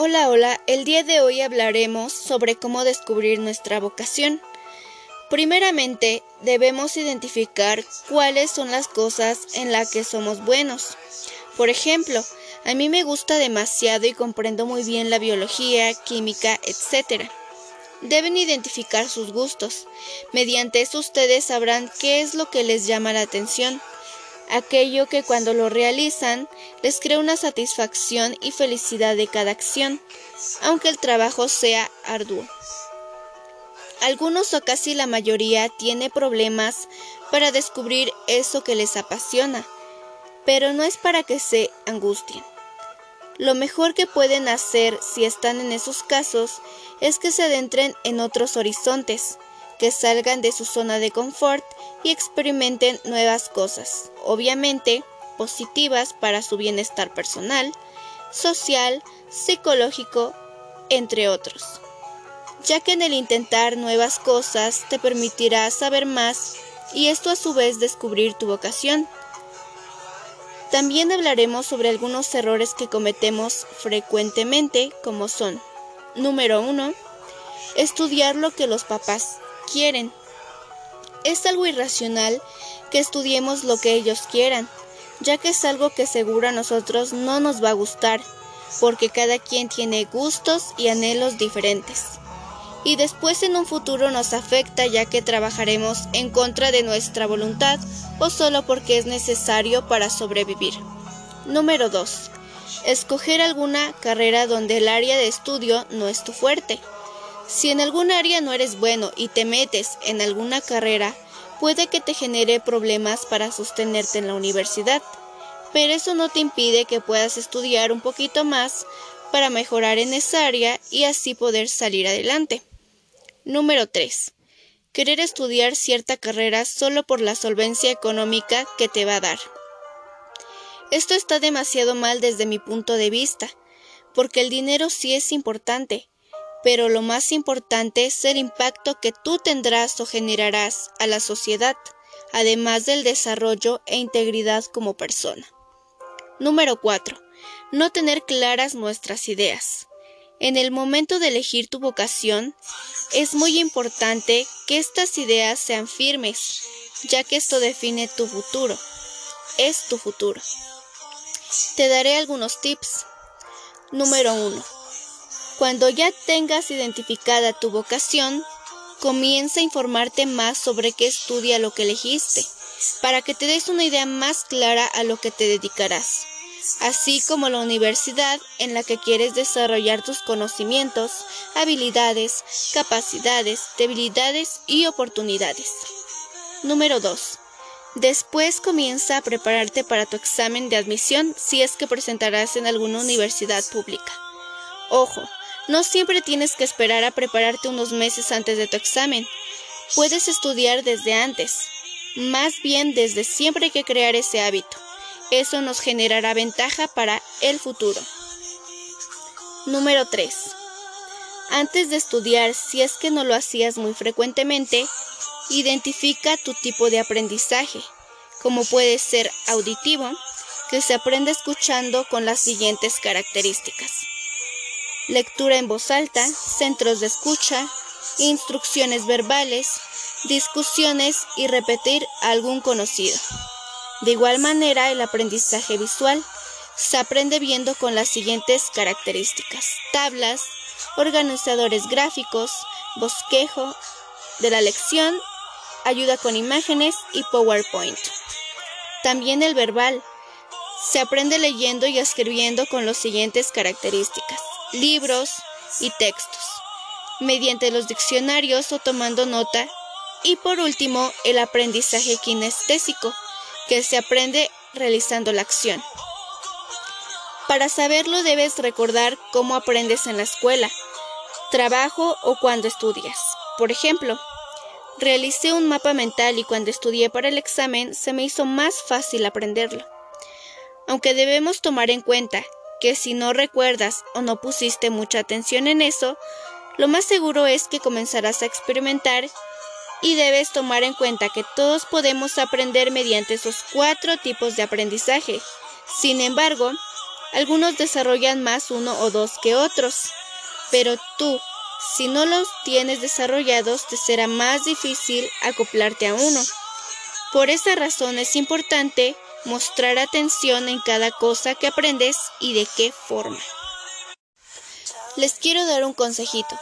Hola, hola, el día de hoy hablaremos sobre cómo descubrir nuestra vocación. Primeramente, debemos identificar cuáles son las cosas en las que somos buenos. Por ejemplo, a mí me gusta demasiado y comprendo muy bien la biología, química, etc. Deben identificar sus gustos. Mediante eso ustedes sabrán qué es lo que les llama la atención aquello que cuando lo realizan les crea una satisfacción y felicidad de cada acción, aunque el trabajo sea arduo. Algunos o casi la mayoría tiene problemas para descubrir eso que les apasiona, pero no es para que se angustien. Lo mejor que pueden hacer si están en esos casos es que se adentren en otros horizontes, que salgan de su zona de confort y experimenten nuevas cosas, obviamente positivas para su bienestar personal, social, psicológico, entre otros, ya que en el intentar nuevas cosas te permitirá saber más y esto a su vez descubrir tu vocación. También hablaremos sobre algunos errores que cometemos frecuentemente, como son, número uno, estudiar lo que los papás quieren. Es algo irracional que estudiemos lo que ellos quieran, ya que es algo que seguro a nosotros no nos va a gustar, porque cada quien tiene gustos y anhelos diferentes. Y después en un futuro nos afecta ya que trabajaremos en contra de nuestra voluntad o solo porque es necesario para sobrevivir. Número 2. Escoger alguna carrera donde el área de estudio no es tu fuerte. Si en algún área no eres bueno y te metes en alguna carrera, puede que te genere problemas para sostenerte en la universidad, pero eso no te impide que puedas estudiar un poquito más para mejorar en esa área y así poder salir adelante. Número 3. Querer estudiar cierta carrera solo por la solvencia económica que te va a dar. Esto está demasiado mal desde mi punto de vista, porque el dinero sí es importante, pero lo más importante es el impacto que tú tendrás o generarás a la sociedad, además del desarrollo e integridad como persona. Número 4. No tener claras nuestras ideas. En el momento de elegir tu vocación, es muy importante que estas ideas sean firmes, ya que esto define tu futuro. Es tu futuro. Te daré algunos tips. Número 1 cuando ya tengas identificada tu vocación, comienza a informarte más sobre qué estudia lo que elegiste, para que te des una idea más clara a lo que te dedicarás, así como la universidad en la que quieres desarrollar tus conocimientos, habilidades, capacidades, debilidades y oportunidades. Número 2. Después comienza a prepararte para tu examen de admisión si es que presentarás en alguna universidad pública. Ojo, no siempre tienes que esperar a prepararte unos meses antes de tu examen. Puedes estudiar desde antes. Más bien desde siempre hay que crear ese hábito. Eso nos generará ventaja para el futuro. Número 3. Antes de estudiar, si es que no lo hacías muy frecuentemente, identifica tu tipo de aprendizaje, como puede ser auditivo, que se aprende escuchando con las siguientes características lectura en voz alta, centros de escucha, instrucciones verbales, discusiones y repetir algún conocido. De igual manera, el aprendizaje visual se aprende viendo con las siguientes características. Tablas, organizadores gráficos, bosquejo de la lección, ayuda con imágenes y PowerPoint. También el verbal. Se aprende leyendo y escribiendo con las siguientes características libros y textos, mediante los diccionarios o tomando nota, y por último el aprendizaje kinestésico, que se aprende realizando la acción. Para saberlo debes recordar cómo aprendes en la escuela, trabajo o cuando estudias. Por ejemplo, realicé un mapa mental y cuando estudié para el examen se me hizo más fácil aprenderlo. Aunque debemos tomar en cuenta que si no recuerdas o no pusiste mucha atención en eso, lo más seguro es que comenzarás a experimentar y debes tomar en cuenta que todos podemos aprender mediante esos cuatro tipos de aprendizaje. Sin embargo, Algunos desarrollan más uno o dos que otros, pero tú, si no los tienes desarrollados, te será más difícil acoplarte a uno. Por esa razón es importante mostrar atención en cada cosa que aprendes y de qué forma. Les quiero dar un consejito,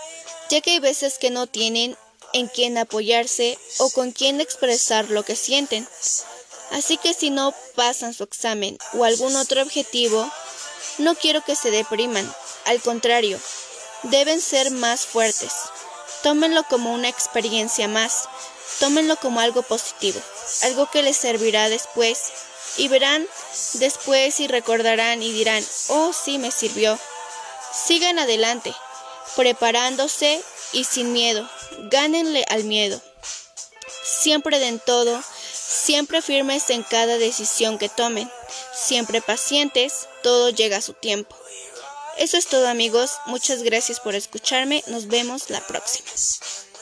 ya que hay veces que no tienen en quién apoyarse o con quién expresar lo que sienten. Así que si no pasan su examen o algún otro objetivo, no quiero que se depriman, al contrario, deben ser más fuertes. Tómenlo como una experiencia más, tómenlo como algo positivo, algo que les servirá después y verán después y recordarán y dirán, oh sí me sirvió. Sigan adelante, preparándose y sin miedo, gánenle al miedo. Siempre den todo, siempre firmes en cada decisión que tomen, siempre pacientes, todo llega a su tiempo. Eso es todo amigos, muchas gracias por escucharme, nos vemos la próxima.